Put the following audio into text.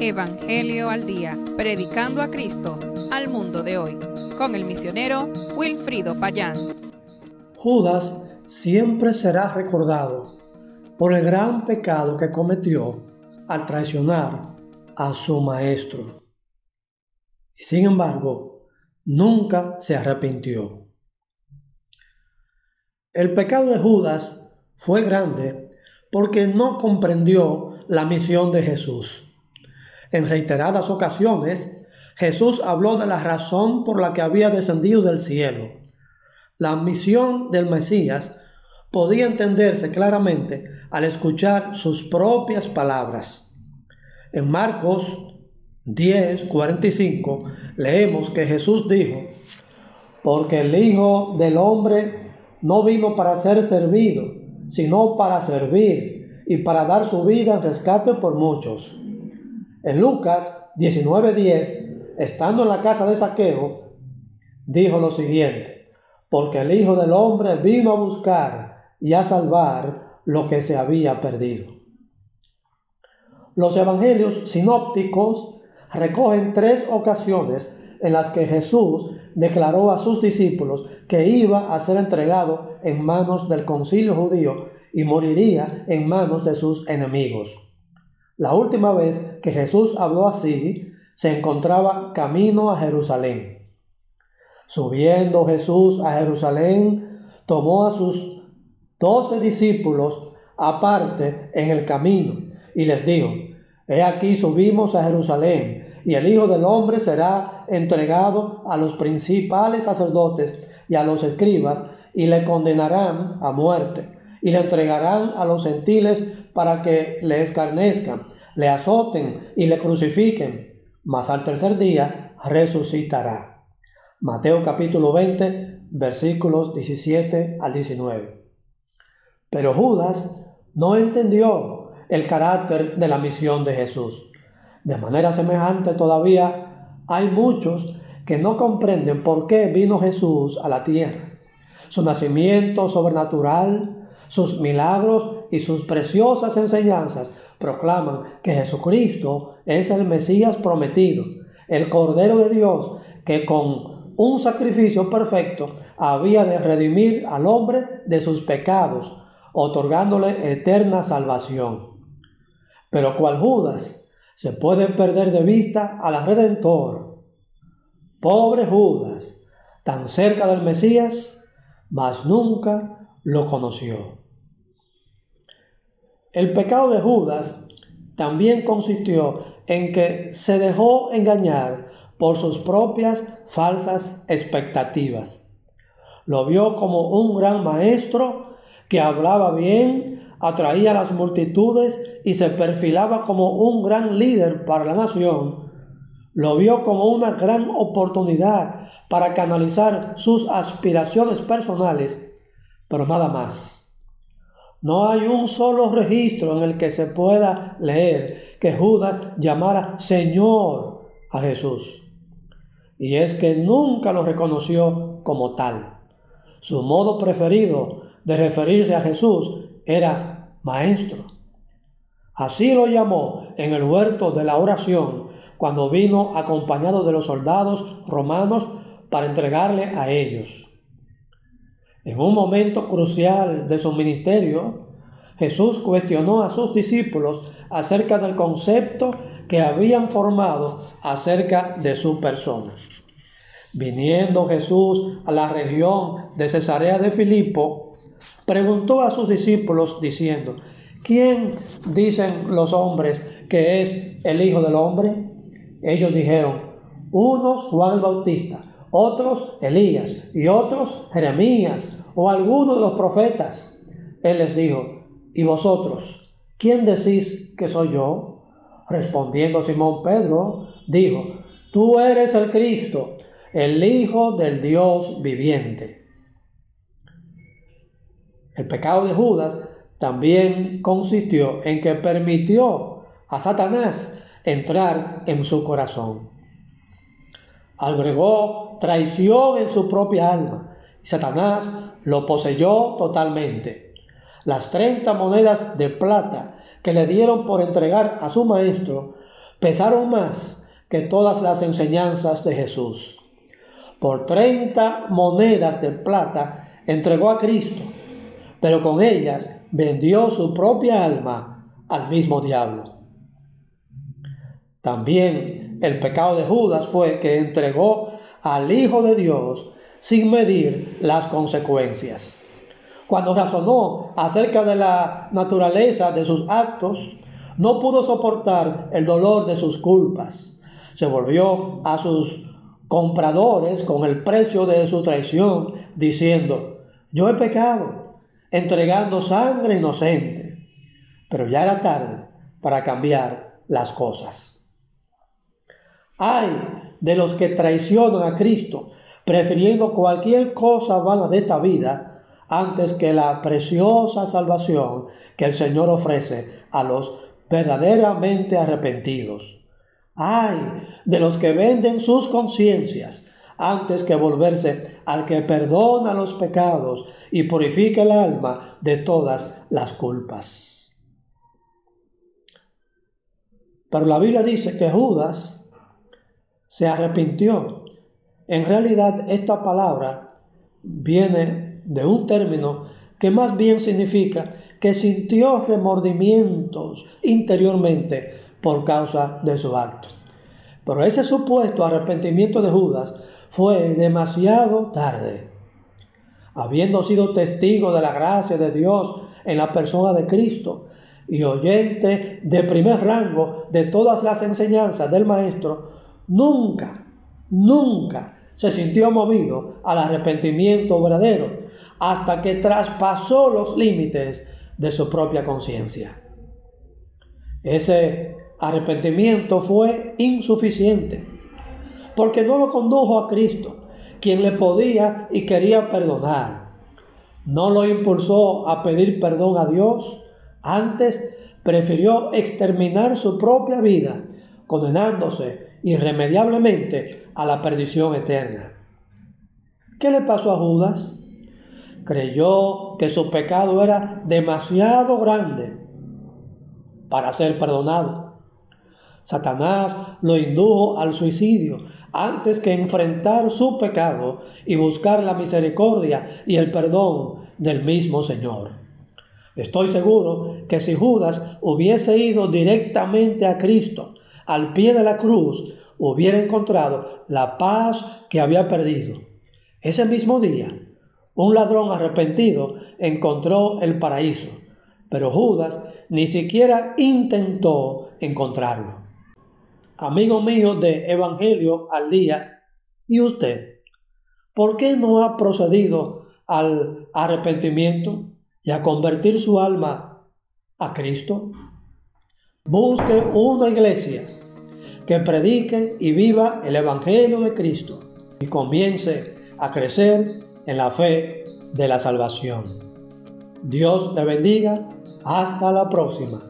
Evangelio al Día, predicando a Cristo al mundo de hoy, con el misionero Wilfrido Payán. Judas siempre será recordado por el gran pecado que cometió al traicionar a su maestro. Y sin embargo, nunca se arrepintió. El pecado de Judas fue grande porque no comprendió la misión de Jesús. En reiteradas ocasiones, Jesús habló de la razón por la que había descendido del cielo. La misión del Mesías podía entenderse claramente al escuchar sus propias palabras. En Marcos 10, 45 leemos que Jesús dijo, porque el Hijo del Hombre no vino para ser servido, sino para servir y para dar su vida en rescate por muchos. En Lucas 19:10, estando en la casa de Saqueo, dijo lo siguiente, porque el Hijo del Hombre vino a buscar y a salvar lo que se había perdido. Los evangelios sinópticos recogen tres ocasiones en las que Jesús declaró a sus discípulos que iba a ser entregado en manos del concilio judío y moriría en manos de sus enemigos. La última vez que Jesús habló así, se encontraba camino a Jerusalén. Subiendo Jesús a Jerusalén, tomó a sus doce discípulos aparte en el camino y les dijo, He aquí subimos a Jerusalén, y el Hijo del Hombre será entregado a los principales sacerdotes y a los escribas, y le condenarán a muerte, y le entregarán a los gentiles para que le escarnezcan, le azoten y le crucifiquen, mas al tercer día resucitará. Mateo capítulo 20, versículos 17 al 19. Pero Judas no entendió el carácter de la misión de Jesús. De manera semejante todavía hay muchos que no comprenden por qué vino Jesús a la tierra. Su nacimiento sobrenatural, sus milagros y sus preciosas enseñanzas proclaman que Jesucristo es el Mesías prometido, el Cordero de Dios que con un sacrificio perfecto había de redimir al hombre de sus pecados, otorgándole eterna salvación. Pero cual Judas se puede perder de vista al Redentor. Pobre Judas, tan cerca del Mesías, mas nunca lo conoció. El pecado de Judas también consistió en que se dejó engañar por sus propias falsas expectativas. Lo vio como un gran maestro que hablaba bien, atraía a las multitudes y se perfilaba como un gran líder para la nación. Lo vio como una gran oportunidad para canalizar sus aspiraciones personales, pero nada más. No hay un solo registro en el que se pueda leer que Judas llamara Señor a Jesús. Y es que nunca lo reconoció como tal. Su modo preferido de referirse a Jesús era Maestro. Así lo llamó en el huerto de la oración cuando vino acompañado de los soldados romanos para entregarle a ellos. En un momento crucial de su ministerio, Jesús cuestionó a sus discípulos acerca del concepto que habían formado acerca de su persona. Viniendo Jesús a la región de Cesarea de Filipo, preguntó a sus discípulos diciendo, ¿quién dicen los hombres que es el Hijo del Hombre? Ellos dijeron, unos Juan el Bautista, otros Elías y otros Jeremías o alguno de los profetas. Él les dijo, ¿y vosotros? ¿Quién decís que soy yo? Respondiendo Simón Pedro, dijo, tú eres el Cristo, el Hijo del Dios viviente. El pecado de Judas también consistió en que permitió a Satanás entrar en su corazón. Agregó traición en su propia alma. Y Satanás lo poseyó totalmente. Las treinta monedas de plata que le dieron por entregar a su maestro pesaron más que todas las enseñanzas de Jesús. Por 30 monedas de plata entregó a Cristo, pero con ellas vendió su propia alma al mismo diablo. También el pecado de Judas fue que entregó al Hijo de Dios sin medir las consecuencias. Cuando razonó acerca de la naturaleza de sus actos, no pudo soportar el dolor de sus culpas. Se volvió a sus compradores con el precio de su traición, diciendo, yo he pecado, entregando sangre inocente. Pero ya era tarde para cambiar las cosas. Ay de los que traicionan a Cristo, prefiriendo cualquier cosa vana de esta vida antes que la preciosa salvación que el Señor ofrece a los verdaderamente arrepentidos. Ay de los que venden sus conciencias antes que volverse al que perdona los pecados y purifica el alma de todas las culpas. Pero la Biblia dice que Judas se arrepintió. En realidad esta palabra viene de un término que más bien significa que sintió remordimientos interiormente por causa de su acto. Pero ese supuesto arrepentimiento de Judas fue demasiado tarde. Habiendo sido testigo de la gracia de Dios en la persona de Cristo y oyente de primer rango de todas las enseñanzas del Maestro, nunca, nunca se sintió movido al arrepentimiento verdadero hasta que traspasó los límites de su propia conciencia. Ese arrepentimiento fue insuficiente, porque no lo condujo a Cristo, quien le podía y quería perdonar. No lo impulsó a pedir perdón a Dios, antes prefirió exterminar su propia vida, condenándose irremediablemente a la perdición eterna. ¿Qué le pasó a Judas? creyó que su pecado era demasiado grande para ser perdonado. Satanás lo indujo al suicidio antes que enfrentar su pecado y buscar la misericordia y el perdón del mismo Señor. Estoy seguro que si Judas hubiese ido directamente a Cristo al pie de la cruz, hubiera encontrado la paz que había perdido. Ese mismo día, un ladrón arrepentido encontró el paraíso, pero Judas ni siquiera intentó encontrarlo. Amigo mío de Evangelio al día, ¿y usted? ¿Por qué no ha procedido al arrepentimiento y a convertir su alma a Cristo? Busque una iglesia que predique y viva el Evangelio de Cristo y comience a crecer en la fe de la salvación. Dios te bendiga. Hasta la próxima.